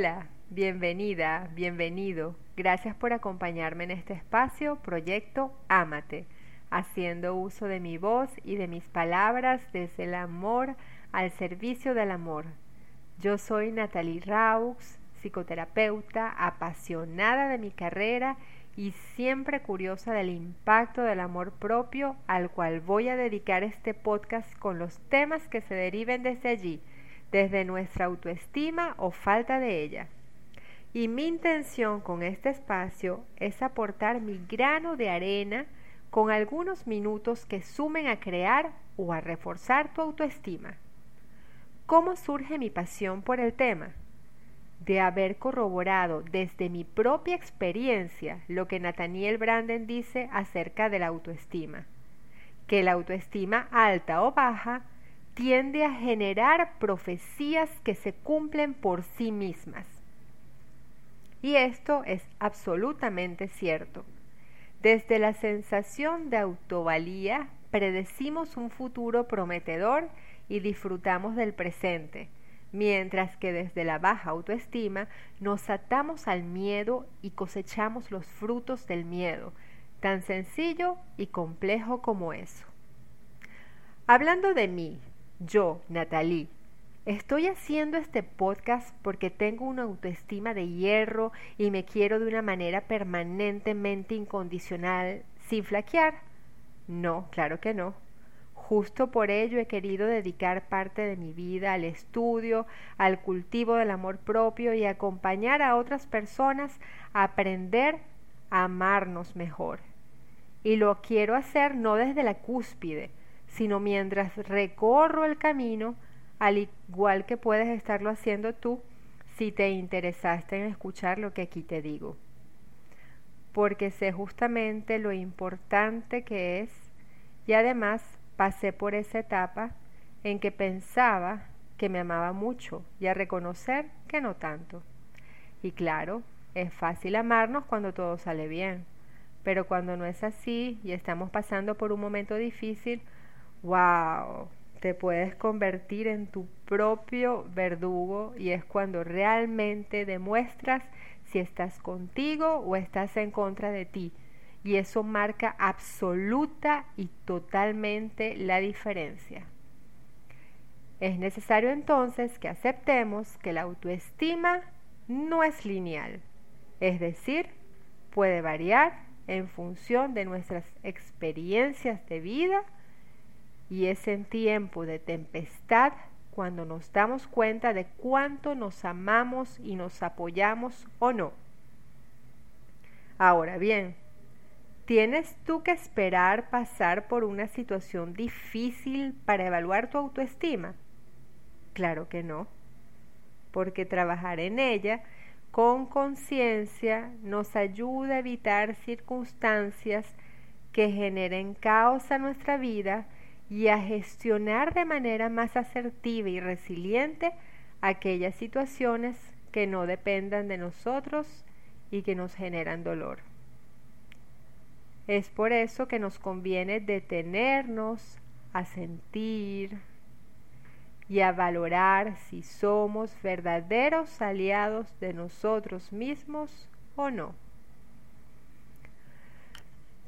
Hola, bienvenida, bienvenido. Gracias por acompañarme en este espacio, proyecto Ámate, haciendo uso de mi voz y de mis palabras desde el amor al servicio del amor. Yo soy Natalie Raux, psicoterapeuta, apasionada de mi carrera y siempre curiosa del impacto del amor propio al cual voy a dedicar este podcast con los temas que se deriven desde allí, desde nuestra autoestima o falta de ella. Y mi intención con este espacio es aportar mi grano de arena con algunos minutos que sumen a crear o a reforzar tu autoestima. ¿Cómo surge mi pasión por el tema? De haber corroborado desde mi propia experiencia lo que Nathaniel Branden dice acerca de la autoestima, que la autoestima alta o baja tiende a generar profecías que se cumplen por sí mismas. Y esto es absolutamente cierto. Desde la sensación de autovalía predecimos un futuro prometedor y disfrutamos del presente, mientras que desde la baja autoestima nos atamos al miedo y cosechamos los frutos del miedo, tan sencillo y complejo como eso. Hablando de mí, yo, Natalie, estoy haciendo este podcast porque tengo una autoestima de hierro y me quiero de una manera permanentemente incondicional, sin flaquear. No, claro que no. Justo por ello he querido dedicar parte de mi vida al estudio, al cultivo del amor propio y acompañar a otras personas a aprender a amarnos mejor. Y lo quiero hacer no desde la cúspide, sino mientras recorro el camino, al igual que puedes estarlo haciendo tú si te interesaste en escuchar lo que aquí te digo. Porque sé justamente lo importante que es y además pasé por esa etapa en que pensaba que me amaba mucho y a reconocer que no tanto. Y claro, es fácil amarnos cuando todo sale bien, pero cuando no es así y estamos pasando por un momento difícil, wow, te puedes convertir en tu propio verdugo y es cuando realmente demuestras si estás contigo o estás en contra de ti y eso marca absoluta y totalmente la diferencia. Es necesario entonces que aceptemos que la autoestima no es lineal, es decir, puede variar en función de nuestras experiencias de vida y es en tiempo de tempestad cuando nos damos cuenta de cuánto nos amamos y nos apoyamos o no. Ahora bien, ¿Tienes tú que esperar pasar por una situación difícil para evaluar tu autoestima? Claro que no, porque trabajar en ella con conciencia nos ayuda a evitar circunstancias que generen caos a nuestra vida y a gestionar de manera más asertiva y resiliente aquellas situaciones que no dependan de nosotros y que nos generan dolor. Es por eso que nos conviene detenernos a sentir y a valorar si somos verdaderos aliados de nosotros mismos o no.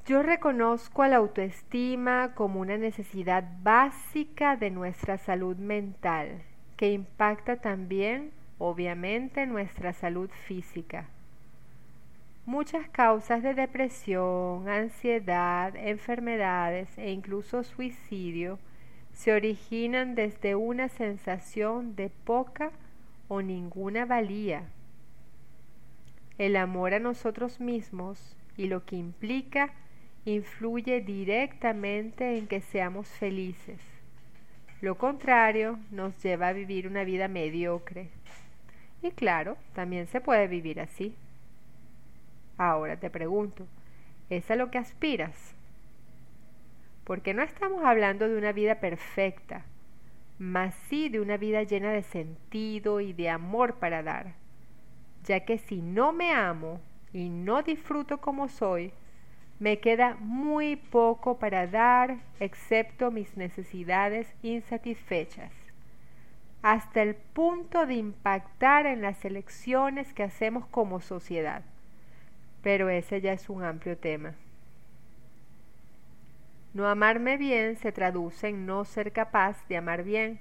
Yo reconozco a la autoestima como una necesidad básica de nuestra salud mental, que impacta también, obviamente, nuestra salud física. Muchas causas de depresión, ansiedad, enfermedades e incluso suicidio se originan desde una sensación de poca o ninguna valía. El amor a nosotros mismos y lo que implica influye directamente en que seamos felices. Lo contrario nos lleva a vivir una vida mediocre. Y claro, también se puede vivir así. Ahora te pregunto, ¿es a lo que aspiras? Porque no estamos hablando de una vida perfecta, mas sí de una vida llena de sentido y de amor para dar, ya que si no me amo y no disfruto como soy, me queda muy poco para dar excepto mis necesidades insatisfechas. hasta el punto de impactar en las elecciones que hacemos como sociedad. Pero ese ya es un amplio tema. No amarme bien se traduce en no ser capaz de amar bien.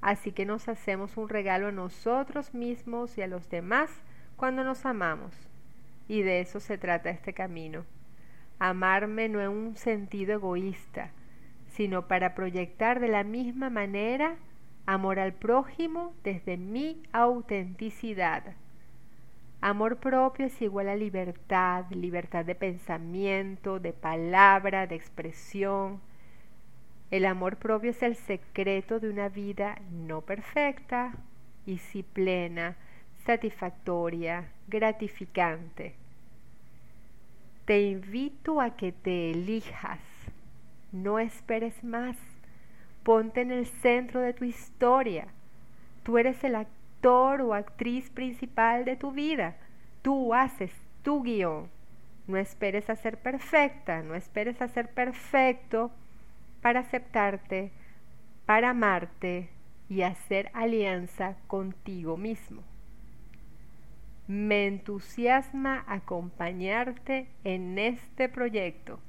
Así que nos hacemos un regalo a nosotros mismos y a los demás cuando nos amamos. Y de eso se trata este camino. Amarme no en un sentido egoísta, sino para proyectar de la misma manera amor al prójimo desde mi autenticidad. Amor propio es igual a libertad, libertad de pensamiento, de palabra, de expresión. El amor propio es el secreto de una vida no perfecta y sí plena, satisfactoria, gratificante. Te invito a que te elijas, no esperes más, ponte en el centro de tu historia. Tú eres el actor o actriz principal de tu vida, tú haces tu guion. No esperes a ser perfecta, no esperes a ser perfecto para aceptarte, para amarte y hacer alianza contigo mismo. Me entusiasma acompañarte en este proyecto.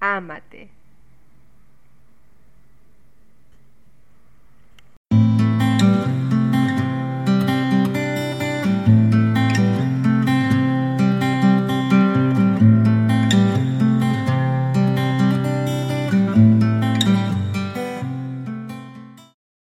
Ámate.